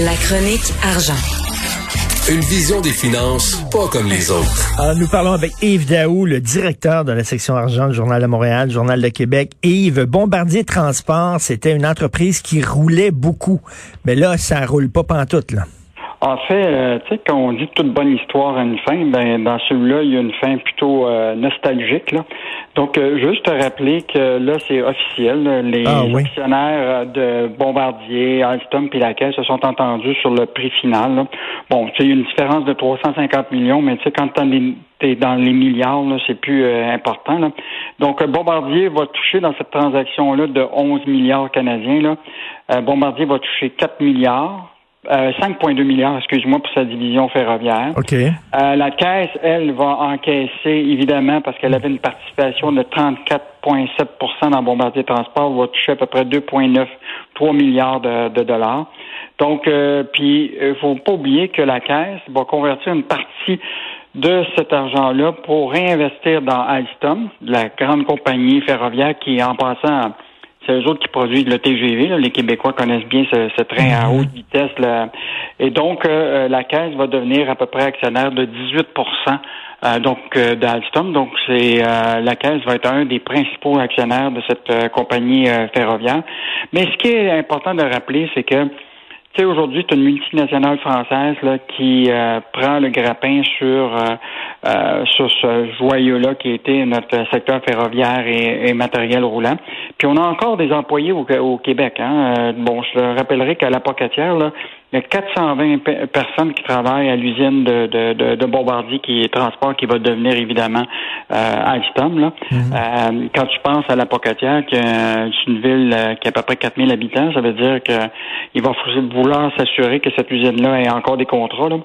La chronique argent. Une vision des finances pas comme les autres. Alors, nous parlons avec Yves Daou, le directeur de la section argent du Journal de Montréal, Journal de Québec. Yves, Bombardier Transport, c'était une entreprise qui roulait beaucoup. Mais là, ça roule pas pantoute, là. En fait, euh, tu sais, quand on dit toute bonne histoire a une fin, ben dans celui-là, il y a une fin plutôt euh, nostalgique. Là. Donc, euh, juste te rappeler que là, c'est officiel. Les Ah, oui. actionnaires de Bombardier, Alstom et la Caisse se sont entendus sur le prix final. là. Bon, tu sais, il y a une différence de 350 millions, mais tu sais, quand tu es dans les milliards, là, c'est plus euh, important. Là. Donc, euh, Bombardier va toucher dans cette transaction-là de 11 milliards canadiens. Là. Euh, Bombardier va toucher 4 milliards. Euh, 5,2 milliards, excuse-moi, pour sa division ferroviaire. OK. Euh, la caisse, elle, va encaisser, évidemment, parce qu'elle avait une participation de 34,7% dans Bombardier Transport, va toucher à peu près 2,9, 3 milliards de, de dollars. Donc, euh, puis, il faut pas oublier que la caisse va convertir une partie de cet argent-là pour réinvestir dans Alstom, la grande compagnie ferroviaire qui, en passant, c'est eux autres qui produisent le TGV. là. Les Québécois connaissent bien ce, ce train à haute vitesse. Là. Et donc, euh, la Caisse va devenir à peu près actionnaire de 18% euh, donc euh, d'Alstom. Donc, c'est euh, la Caisse va être un des principaux actionnaires de cette euh, compagnie euh, ferroviaire. Mais ce qui est important de rappeler, c'est que tu sais, aujourd'hui, c'est une multinationale française là, qui euh, prend le grappin sur, euh, euh, sur ce joyau-là qui était notre secteur ferroviaire et, et matériel roulant. Puis on a encore des employés au, au Québec. Hein. Euh, bon, je rappellerai qu'à la Pocatière, là, il y a 420 pe- personnes qui travaillent à l'usine de, de, de, de Bombardier qui est transport, qui va devenir évidemment euh, Alstom. Là. Euh, quand tu penses à la Pocatière, que euh, c'est une ville euh, qui a à peu près 4000 habitants, ça veut dire qu'il va vouloir s'assurer que cette usine-là ait encore des contrats. Là.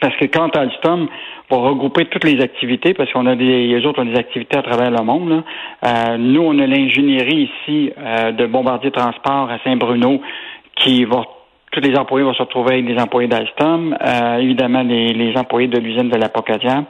Parce que quand Alstom va regrouper toutes les activités, parce qu'on a des, les autres ont des activités à travers le monde, là, euh, nous, on a l'ingénierie ici euh, de Bombardier Transport à Saint-Bruno qui va tous les employés vont se retrouver avec des employés d'Alstom, euh, évidemment les, les employés de l'usine de la Pocatière.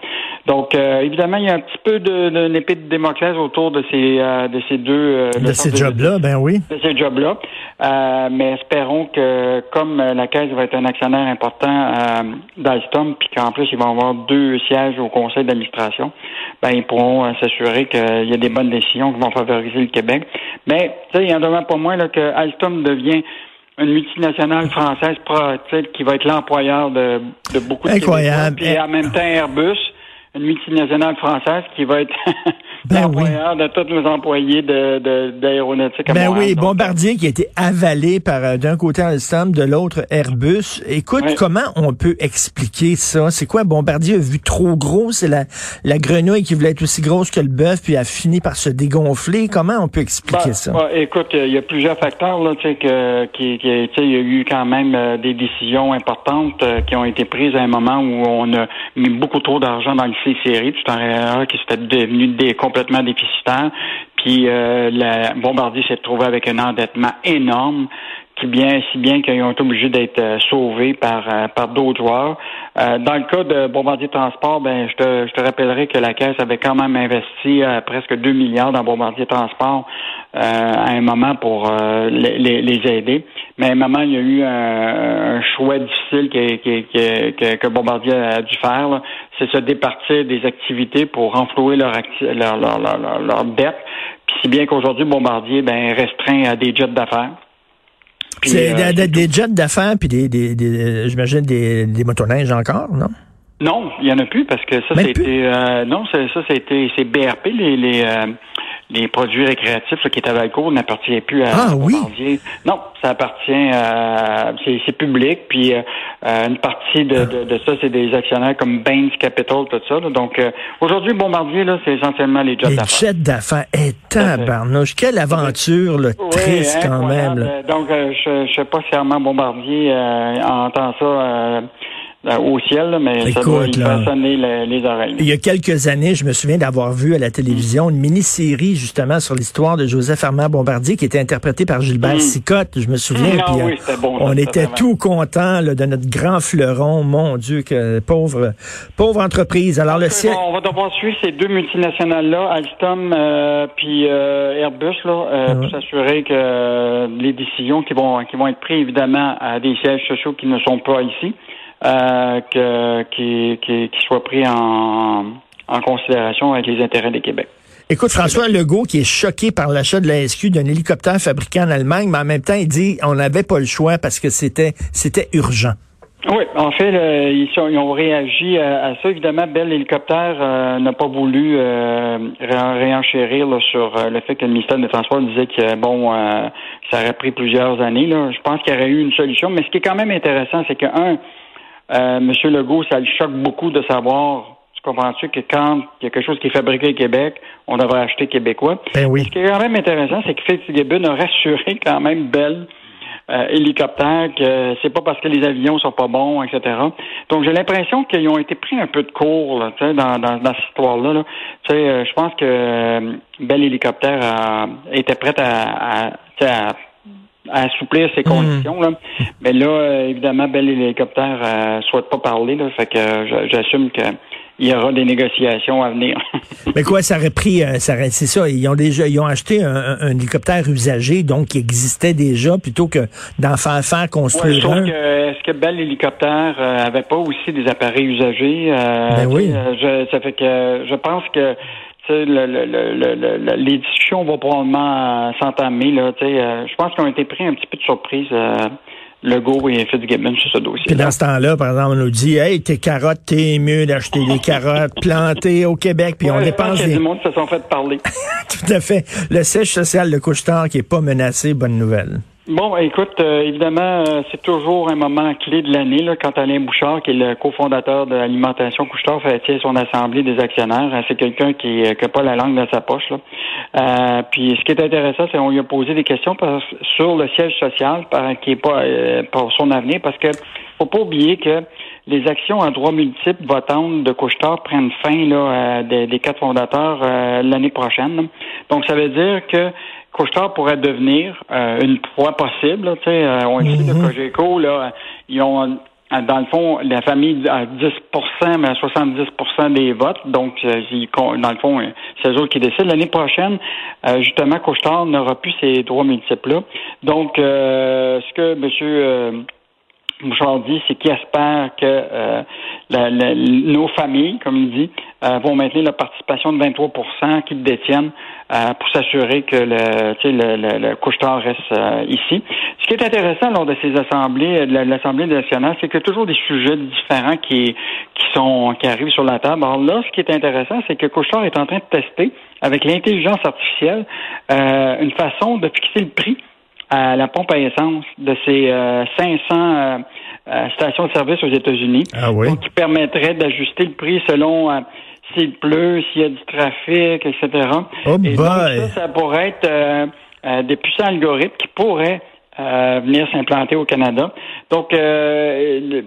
Donc, euh, évidemment, il y a un petit peu de, de l'épée de Démoclès autour de ces euh, de ces deux euh, De ces jobs-là, ben oui. de ces jobs-là. Euh, mais espérons que, comme euh, la Caisse va être un actionnaire important euh, d'Alstom, puis qu'en plus, ils vont avoir deux sièges au conseil d'administration, ben, ils pourront s'assurer qu'il y a des bonnes décisions qui vont favoriser le Québec. Mais, tu sais, il y en demeure pas moins là, que Alstom devient une multinationale française qui va être l'employeur de, de beaucoup de Incroyable. Québécois, puis en même temps Airbus, une multinationale française qui va être Ben l'employeur de tous nos employés de, de, d'aéronautique Ben Montréal. oui, Donc, Bombardier qui a été avalé par euh, d'un côté Alstom, de l'autre Airbus. Écoute, comment on peut expliquer ça? C'est quoi, Bombardier a vu trop gros? C'est la, la grenouille qui voulait être aussi grosse que le bœuf, puis a fini par se dégonfler. Comment on peut expliquer Ben, ça? ben, écoute, il y a plusieurs facteurs là, tu sais, que, qui, qui- il y a eu quand même euh, des décisions importantes euh, qui ont été prises à un moment où on a mis beaucoup trop d'argent dans le C-Série. T'en rappelleras que c'était devenu des, complètement déficitaire. Puis euh, la Bombardier s'est trouvé avec un endettement énorme qui bien si bien qu'ils ont été obligés d'être euh, sauvés par euh, par d'autres joueurs. Dans le cas de Bombardier Transport, ben je te, je te rappellerai que la Caisse avait quand même investi presque 2 milliards dans Bombardier Transport à un moment pour les aider. Mais moment, il y a eu un, un choix difficile que, que, que, Bombardier a dû faire. C'est se départir des activités pour renflouer leur, acti- leur, leur, leur, dette. Puis si bien qu'aujourd'hui, Bombardier ben, restreint à des jets d'affaires. C'est euh, des, jets d'affaires, puis des, des, des- j'imagine des, des motoneiges encore, non? Non, il y en a plus parce que ça, c'était euh, non, c'est- ça, c'était c'est BRP les les euh, les produits récréatifs là, qui étaient à Valcourt n'appartiennent plus à Ah, oui? Bombardier. Non, ça appartient à c'est, c'est public, puis euh, une partie de, de, de ça, c'est des actionnaires comme Baines Capital, tout ça. là. Donc euh, aujourd'hui, Bombardier, là, c'est essentiellement les jobs Les d'affaires. jets d'affaires. Eh, tabarnouche. Quelle aventure, là, Oui, triste quand même. là. Donc, euh, je je sais pas si Armand Bombardier euh, entend ça euh, au ciel, là, mais ça Écoute, doit lui faire sonner les oreilles. Il y a quelques années, je me souviens d'avoir vu à la télévision une mini-série justement sur l'histoire de Joseph Armand Bombardier qui était interprété par Gilbert Mm. Sicotte. Je me souviens. Ah puis, oui, euh, bon, ça, on était vraiment- tout contents là, de notre grand fleuron. Mon Dieu, que pauvre, pauvre entreprise. Alors le ciel. On va devoir suivre ces deux multinationales-là, Alstom euh, puis euh, Airbus, là, euh, pour s'assurer que euh, les décisions qui vont qui vont être prises évidemment à des sièges sociaux qui ne sont pas ici, euh, que qui, qui, qui soient pris en, en considération avec les intérêts des Québec. Écoute, François Legault, qui est choqué par l'achat de la SQ d'un hélicoptère fabriqué en Allemagne, mais en même temps, il dit on n'avait pas le choix parce que c'était c'était urgent. Oui, en fait, ils, sont- ils ont réagi à, à ça. Évidemment, Bell Hélicoptère euh, n'a pas voulu euh, ré- réenchérir là, sur euh, le fait que le ministère des Transports disait que bon, ça aurait pris plusieurs années. Là. Je pense qu'il y aurait eu une solution. Mais ce qui est quand même intéressant, c'est que un, euh, M. Legault, ça le choque beaucoup de savoir. Tu comprends-tu que quand il y a quelque chose qui est fabriqué au Québec, on devrait acheter québécois. Ben oui. Ce qui est quand même intéressant, c'est que Fitzgibbon a rassuré quand même Bell euh, hélicoptère que c'est pas parce que les avions sont pas bons, etc. Donc j'ai l'impression qu'ils ont été pris un peu de cours là, tu sais, dans, dans, dans cette histoire-là. là. Tu sais, euh, je pense que euh, Bell Hélicoptère a- était prête à, à, tu sais, à à assouplir ses conditions. Là. Mais là, euh, évidemment, Bell Hélicoptère euh, souhaite pas parler. Là, fait que euh, j'assume que il y aura des négociations à venir. Mais quoi, ça aurait pris, ça aurait- c'est ça, ils ont déjà, ils ont acheté un, hélicoptère usagé, donc qui existait déjà, plutôt que d'en faire faire construire un. que est-ce que Bell Hélicoptère avait pas aussi des appareils usagés euh, Ben oui. je, ça fait que je pense que le, le, le, le- le- les discussions vont probablement euh, s'entamer euh, je pense qu'ils ont été pris un petit peu de surprise. Euh, Legault et Fitzgibbon sur ce dossier. Puis dans ce temps-là, par exemple, on nous dit, hey, tes carottes, t'es mieux d'acheter des carottes plantées au Québec, puis on dépense Il y a des... du monde qui se sont fait parler. Tout à fait. Le siège social de Couchetard qui est pas menacé, bonne nouvelle. Bon, écoute, euh, évidemment, euh, c'est toujours un moment clé de l'année là, quand Alain Bouchard, qui est le cofondateur de l'alimentation Couchetard, fait son assemblée des actionnaires. Euh, C'est quelqu'un qui n'a pas la langue dans sa poche. Là. Euh, puis ce qui est intéressant, c'est qu'on lui a posé des questions sur le siège social, par, qui est pas euh, pour son avenir, parce que faut pas oublier que les actions à droit multiple votantes de Couchetard prennent fin là, euh, des, des quatre fondateurs euh, l'année prochaine. Donc, ça veut dire que Couchetard pourrait devenir euh, une fois possible. là, tu sais, euh, on le sait, de Cogeco, là, ils ont euh, dans le fond, la famille a 10 mais à 70% des votes. Donc, euh, ils dans le fond, euh, c'est eux autres qui décident. L'année prochaine, euh, justement, Couchetard n'aura plus ces droits multiples-là. Donc, euh, ce que M. Dit, c'est qu'il espère que euh, la- la- nos familles, comme il dit, euh, vont maintenir la participation de 23% qu'ils détiennent euh, pour s'assurer que le, le, le, le couche-tard reste euh, ici. Ce qui est intéressant lors de ces assemblées, de la- l'Assemblée nationale, c'est qu'il y a toujours des sujets différents qui, qui sont qui arrivent sur la table. Alors là, ce qui est intéressant, c'est que Couchetard est en train de tester avec l'intelligence artificielle euh, une façon de fixer le prix à la pompe à essence de ces euh, 500 euh, euh, stations de service aux États-Unis. Ah oui? Donc, qui permettrait d'ajuster le prix selon euh, s'il pleut, s'il y a du trafic, etc. Oh Et donc, ça, ça pourrait être euh, euh, des puissants algorithmes qui pourraient euh, venir s'implanter au Canada. Donc, euh,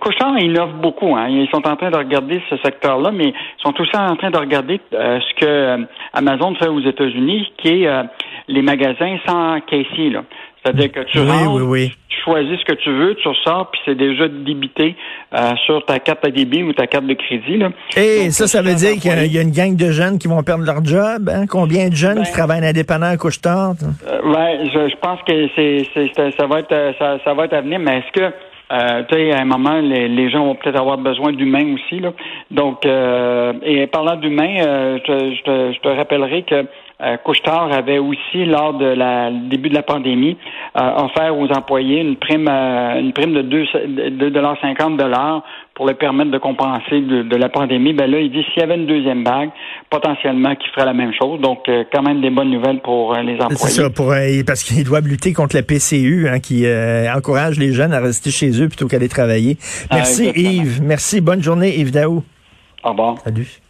Couchard innove beaucoup. Hein. Ils sont en train de regarder ce secteur-là, mais ils sont aussi en train de regarder euh, ce que euh, Amazon fait aux États-Unis, qui est euh, les magasins sans caissier. Là. C'est-à-dire que tu Oui, rentres, oui, oui. Choisis ce que tu veux, tu ressors, puis c'est déjà débité euh, sur ta carte à débit ou ta carte de crédit. Là. Et Donc, ça, ça veut dire qu'il y a- il y a une gang de jeunes qui vont perdre leur job. Hein? Combien de jeunes Ben- qui travaillent indépendants à Couchetard? Euh, je, je pense que c'est, ça va être euh, ça, ça va être à venir, mais est-ce que euh, tu sais, à un moment, les, les gens vont peut-être avoir besoin d'humains aussi. Là. Donc, euh, et parlant d'humains, euh, je te rappellerai que euh, Couchetard avait aussi, lors de la début de la pandémie, euh, offert aux employés une prime, euh, une prime de 2,50 dollars pour leur permettre de compenser de, la pandémie. Ben là, il dit s'il y avait une deuxième vague, potentiellement qui ferait la même chose. Donc, euh, quand même des bonnes nouvelles pour les employés. C'est ça, pour, parce qu'ils doivent lutter contre la PCU, hein, qui encourage les jeunes à rester chez eux plutôt qu'aller travailler. Ah, Merci Yves. Merci. Bonne journée, Yves Daou. Au revoir. Salut.